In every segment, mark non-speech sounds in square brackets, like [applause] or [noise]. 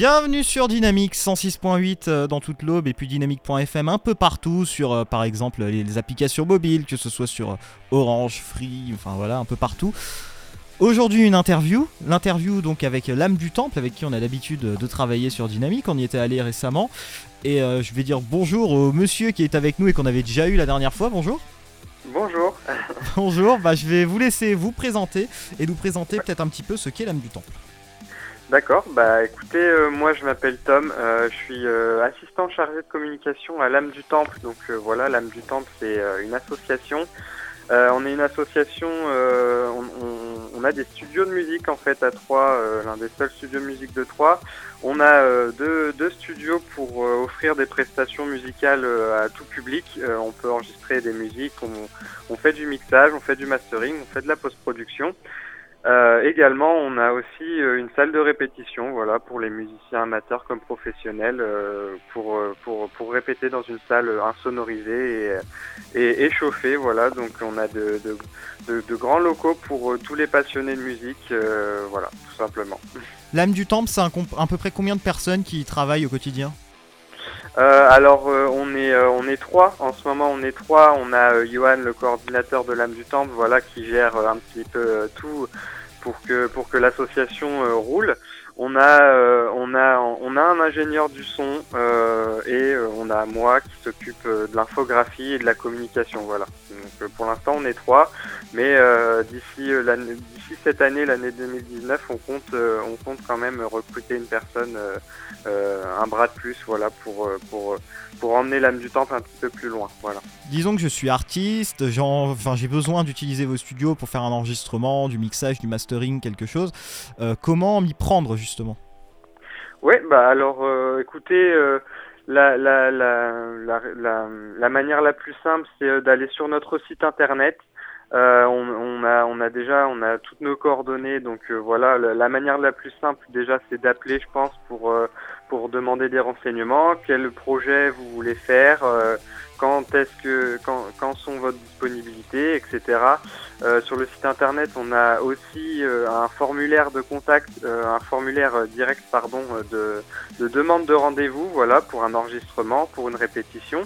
Bienvenue sur Dynamique 106.8 euh, dans toute l'aube et puis dynamique.fm un peu partout sur euh, par exemple les, applications mobiles, que ce soit sur euh, Orange, Free, enfin voilà, un peu partout. Aujourd'hui une interview, l'interview donc avec l'âme du temple avec qui on a l'habitude de travailler sur Dynamique, on y était allé récemment et euh, je vais dire bonjour au monsieur qui est avec nous et qu'on avait déjà eu la dernière fois, bonjour. Bonjour. [laughs] Bonjour, bah, je vais vous laisser vous présenter et nous présenter peut-être un petit peu ce qu'est l'âme du temple. D'accord, bah écoutez, euh, moi je m'appelle Tom, euh, je suis euh, assistant chargé de communication à l'âme du temple. Donc euh, voilà, l'âme du temple c'est euh, une association. Euh, on est une association, on, on- on a des studios de musique en fait à Troyes, l'un des seuls studios de musique de Troyes. On a deux, deux studios pour offrir des prestations musicales à tout public. On peut enregistrer des musiques, on, on fait du mixage, on fait du mastering, on fait de la post-production. Euh, également, on a aussi euh, une salle de répétition, voilà, pour les musiciens amateurs comme professionnels, euh, pour, euh, pour pour répéter dans une salle euh, insonorisée et, et, et chauffée, voilà. Donc, on a de de, de, grands locaux pour euh, tous les passionnés de musique, euh, voilà, tout simplement. L'âme du temple, c'est à peu près combien de personnes qui y travaillent au quotidien? Euh, alors, euh, on est euh, on est trois en ce moment, on est trois. On a euh, Johan, le coordinateur de l'âme du temple, voilà, qui gère un petit peu tout pour que pour que l'association roule. On a euh, on a on a un ingénieur du son euh, et euh, on a moi qui s'occupe de l'infographie et de la communication, voilà. Donc pour l'instant on est trois, mais d'ici d'ici cette année, l'année 2019, on compte on compte quand même recruter une personne, un bras de plus, voilà, pour pour pour emmener l'âme du temple un petit peu plus loin, voilà. Disons que je suis artiste, j'en- enfin, j'ai besoin d'utiliser vos studios pour faire un enregistrement, du mixage, du mastering, quelque chose. Comment m'y prendre justement? Ouais, bah alors, euh, écoutez, euh, la, la, la, manière la plus simple, c'est euh, d'aller sur notre site internet. On, a, on a déjà, on a toutes nos coordonnées, donc voilà. La, manière la plus simple, déjà, c'est d'appeler, je pense, pour pour demander des renseignements. Quel projet vous voulez faire Quand est-ce que, quand, quand sont votre disponibilité, etc. Euh, sur le site internet, on a aussi euh, un formulaire de contact, euh, un formulaire euh, direct, pardon, euh, de, de demande de rendez-vous, voilà, pour un enregistrement, pour une répétition.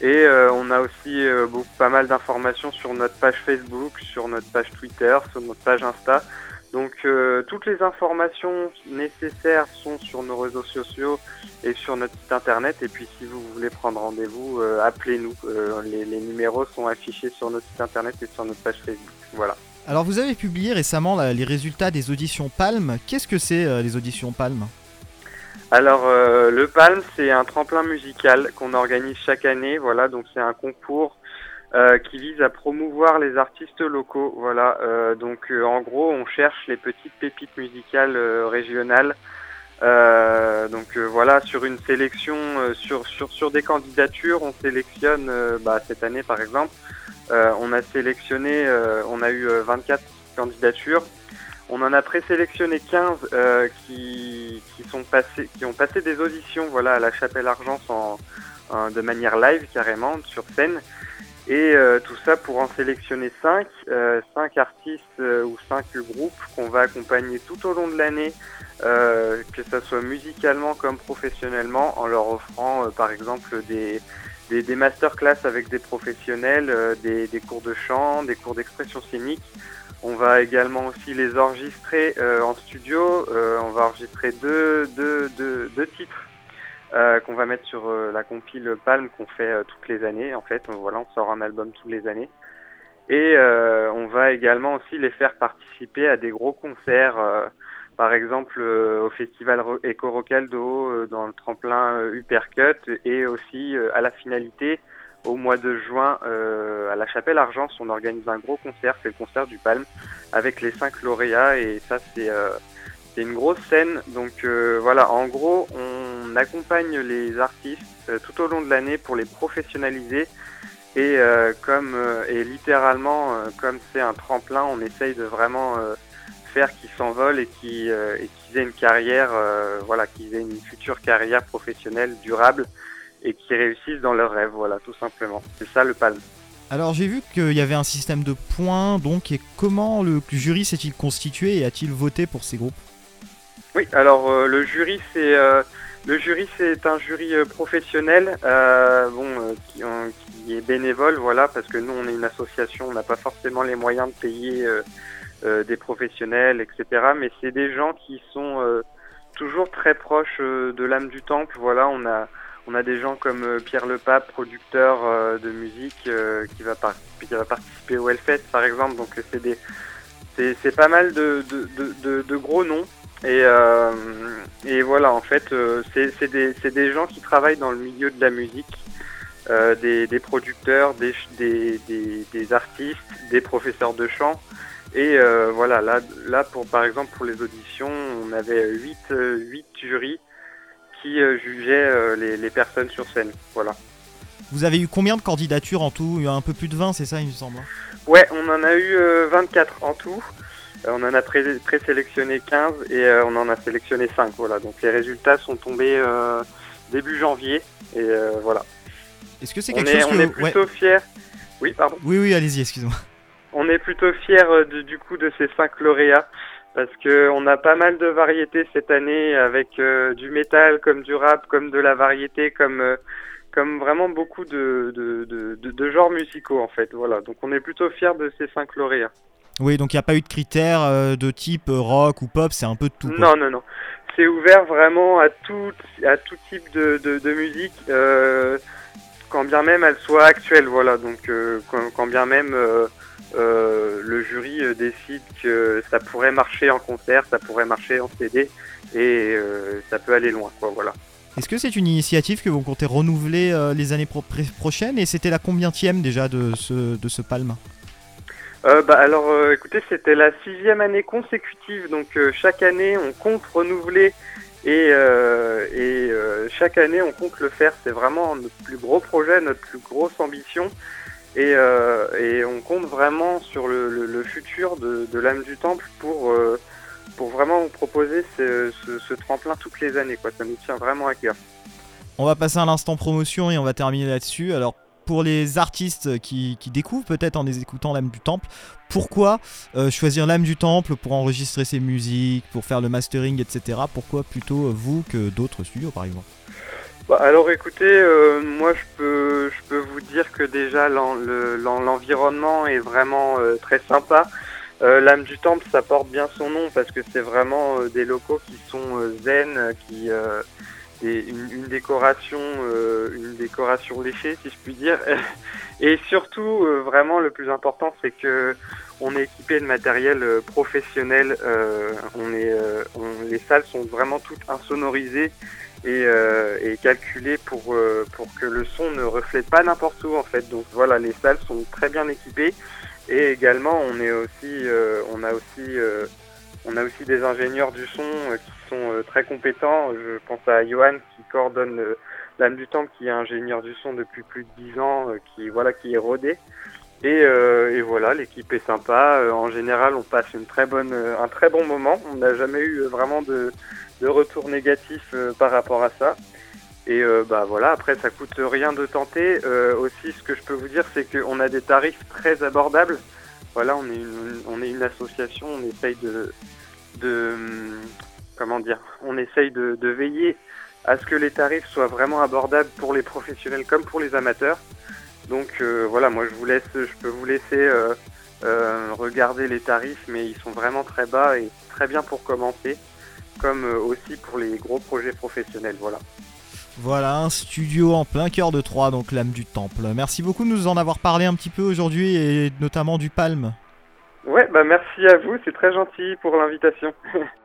Et euh, on a aussi beaucoup, pas mal d'informations sur notre page Facebook, sur notre page Twitter, sur notre page Insta. Donc euh, toutes les informations nécessaires sont sur nos réseaux sociaux et sur notre site internet. Et puis si vous voulez prendre rendez-vous, euh, appelez-nous. Euh, les, les numéros sont affichés sur notre site internet et sur notre page Facebook. Voilà. Alors vous avez publié récemment là, les résultats des auditions Palme. Qu'est-ce que c'est euh, les auditions Palme Alors euh, le Palm, c'est un tremplin musical qu'on organise chaque année. Voilà, donc c'est un concours euh, qui vise à promouvoir les artistes locaux. Voilà, euh, donc euh, en gros, on cherche les petites pépites musicales euh, régionales. Euh, donc euh, voilà, sur une sélection, sur, sur sur des candidatures, on sélectionne. bah, cette année, par exemple, on a sélectionné, on a eu euh, 24 candidatures. On en a présélectionné 15 euh, qui, qui sont passés, qui ont passé des auditions, voilà, à la Chapelle Argence en, en- de manière live carrément sur scène. Et euh, tout ça pour en sélectionner 5, euh, 5 artistes euh, ou 5 groupes qu'on va accompagner tout au long de l'année, euh, que ce soit musicalement comme professionnellement, en leur offrant euh, par exemple des, des, des masterclass avec des professionnels, euh, des, des cours de chant, des cours d'expression scénique. On va également aussi les enregistrer euh, en studio. Euh, on va enregistrer deux, deux, deux, deux titres euh, qu'on va mettre sur euh, la compile Palm qu'on fait euh, toutes les années. En fait, voilà, on sort un album toutes les années. Et euh, on va également aussi les faire participer à des gros concerts, euh, par exemple euh, au festival Eco Rocaldo, dans le tremplin Uppercut, et aussi à la finalité au mois de juin à la Chapelle Argence, on organise un gros concert, c'est le concert du Palme, avec les cinq lauréats, et ça c'est c'est une grosse scène. Donc voilà, en gros, on accompagne les artistes euh, tout au long de l'année pour les professionnaliser. Et euh, comme euh, et littéralement euh, comme c'est un tremplin, on essaye de vraiment faire qu'ils s'envolent et qu'ils aient une carrière, voilà, qu'ils aient une future carrière professionnelle durable et qu'ils réussissent dans leurs rêves, voilà, tout simplement. C'est ça le palme. Alors j'ai vu qu'il y avait un système de points, donc et comment le jury s'est-il constitué et a-t-il voté pour ces groupes? Oui, alors le jury c'est le jury c'est un jury professionnel, bon qui, qui, est bénévole, voilà, parce que nous on est une association, on n'a pas forcément les moyens de payer des professionnels, etc. Mais c'est des gens qui sont toujours très proches de l'âme du temple. Voilà, on a on a des gens comme euh, Pierre Lepape, producteur euh, de musique, euh, qui va, qui, va participer au Hellfest par exemple. Donc c'est des c'est pas mal de, de, de, gros noms. Et, et voilà, en fait, c'est des, des, gens qui travaillent dans le milieu de la musique, des, des, producteurs, des, des, des, artistes, des professeurs de chant. Et voilà, là, là pour, par exemple, pour les auditions, on avait 8, 8 jurys qui euh, jugeait euh, les, personnes sur scène. Voilà. Vous avez eu combien de candidatures en tout? Un peu plus de 20, c'est ça, il me semble hein? Ouais, on en a eu 24 euh, en tout. On en a présélectionné 15 et on en a sélectionné 5. Voilà. Donc les résultats sont tombés début janvier. Et voilà. Est-ce que c'est quelque chose on est plutôt fiers. Oui, pardon. Oui, oui, allez-y, excuse-moi. On est plutôt fiers du coup de ces 5 lauréats parce que on a pas mal de variétés cette année avec euh, du métal comme du rap comme de la variété comme euh, comme vraiment beaucoup de de, de, de, genres musicaux en fait voilà donc on est plutôt fiers de ces cinq lauréats oui donc il n'y a pas eu de critères euh, de type rock ou pop c'est un peu de tout non non non c'est ouvert vraiment à tout à tout type de, de, musique quand bien même elle soit actuelle voilà donc quand, quand, bien même euh, le jury euh, décide que ça pourrait marcher en concert, ça pourrait marcher en CD et euh, ça peut aller loin. Quoi, voilà. Est-ce que c'est une initiative que vous comptez renouveler les années prochaines? Et c'était la combientième déjà de ce, de ce Palme? Bah alors écoutez c'était la sixième année consécutive donc chaque année on compte renouveler et, et chaque année on compte le faire c'est vraiment notre plus gros projet notre plus grosse ambition et, euh, et, on compte vraiment sur le, le, futur de, de l'âme du temple pour, euh, pour vraiment proposer ce, ce, ce, tremplin toutes les années. Quoi. Ça nous tient vraiment à cœur. On va passer à l'instant promotion et on va terminer là-dessus. Alors pour les artistes qui, découvrent peut-être en écoutant l'âme du temple, pourquoi euh, choisir l'âme du temple pour enregistrer ses musiques, pour faire le mastering, etc. Pourquoi plutôt vous que d'autres studios par exemple? Bah, alors écoutez, euh, moi je peux, je peux vous dire que déjà l'environnement est vraiment euh, très sympa. Euh, L'âme du temple, ça porte bien son nom parce que c'est vraiment des locaux qui sont zen, qui une, une, décoration, une décoration léchée si je puis dire. [laughs] Et surtout, vraiment le plus important, c'est que on est équipé de matériel professionnel. on est, les salles sont vraiment toutes insonorisées et, euh, et calculé pour, euh, pour que le son ne reflète pas n'importe où en fait. Donc voilà, les salles sont très bien équipées et également on est aussi euh, on a aussi on a aussi des ingénieurs du son qui sont très compétents. Je pense à Johan qui coordonne l'âme du temple qui est ingénieur du son depuis plus de 10 ans, qui voilà qui est rodé. Et, et voilà, l'équipe est sympa. en général, on passe une très bonne, un très bon moment. On n'a jamais eu vraiment de, retour négatif euh, par rapport à ça. Et euh, bah voilà, après ça coûte rien de tenter. Euh, aussi, ce que je peux vous dire, c'est qu'on a des tarifs très abordables. Voilà, on est une, on est une association, on essaye de, de comment dire, on essaye de, de, veiller à ce que les tarifs soient vraiment abordables pour les professionnels comme pour les amateurs. Donc voilà, moi je vous laisse, je peux vous laisser regarder les tarifs, mais ils sont vraiment très bas et très bien pour commencer comme euh, aussi pour les gros projets professionnels. Voilà. Voilà, un studio en plein cœur de Troyes, donc l'âme du temple. Merci beaucoup de nous en avoir parlé un petit peu aujourd'hui et notamment du Palme. Ouais, bah merci à vous, c'est très gentil pour l'invitation. [laughs]